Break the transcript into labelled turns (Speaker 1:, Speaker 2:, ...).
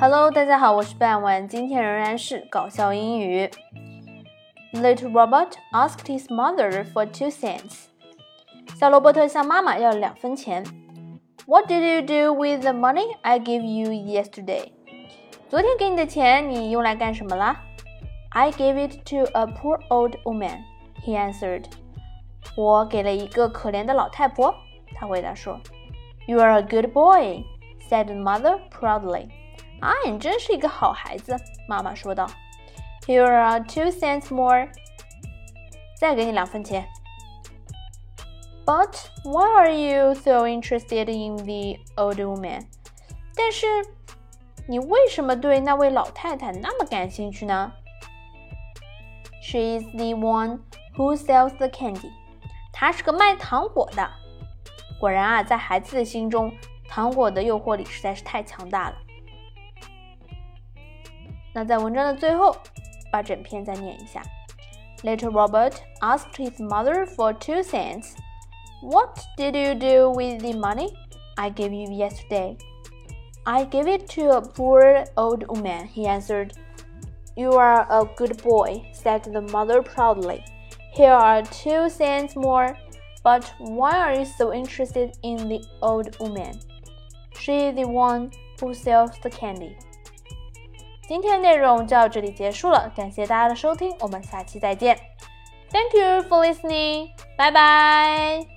Speaker 1: Hello，大家好，我是半晚，今天仍然是搞笑英语。Little Robert asked his mother for two cents. 小罗伯特向妈妈要了两分钱。What did you do with the money I gave you yesterday? 昨天给你的钱，你用来干什么啦？I gave it to a poor old woman. He answered. 我给了一个可怜的老太婆。他回答说。You are a good boy, said the mother proudly. 啊，你真是一个好孩子，妈妈说道。Here are two cents more. 再给你两分钱。But why are you so interested in the old woman? 但是你为什么对那位老太太那么感兴趣呢？She is the one who sells the candy. 她是个卖糖果的。果然啊，在孩子的心中，糖果的诱惑力实在是太强大了。那在文章的最后，把整篇再念一下。Little Robert asked his mother for two cents. What did you do with the money I gave you yesterday? I gave it to a poor old woman, he answered. You are a good boy, said the mother proudly. Here are two cents more. But why are you so interested in the old woman? She is the one who sells the candy. 今天的内容就到这里结束了，感谢大家的收听，我们下期再见。Thank you for listening. 拜拜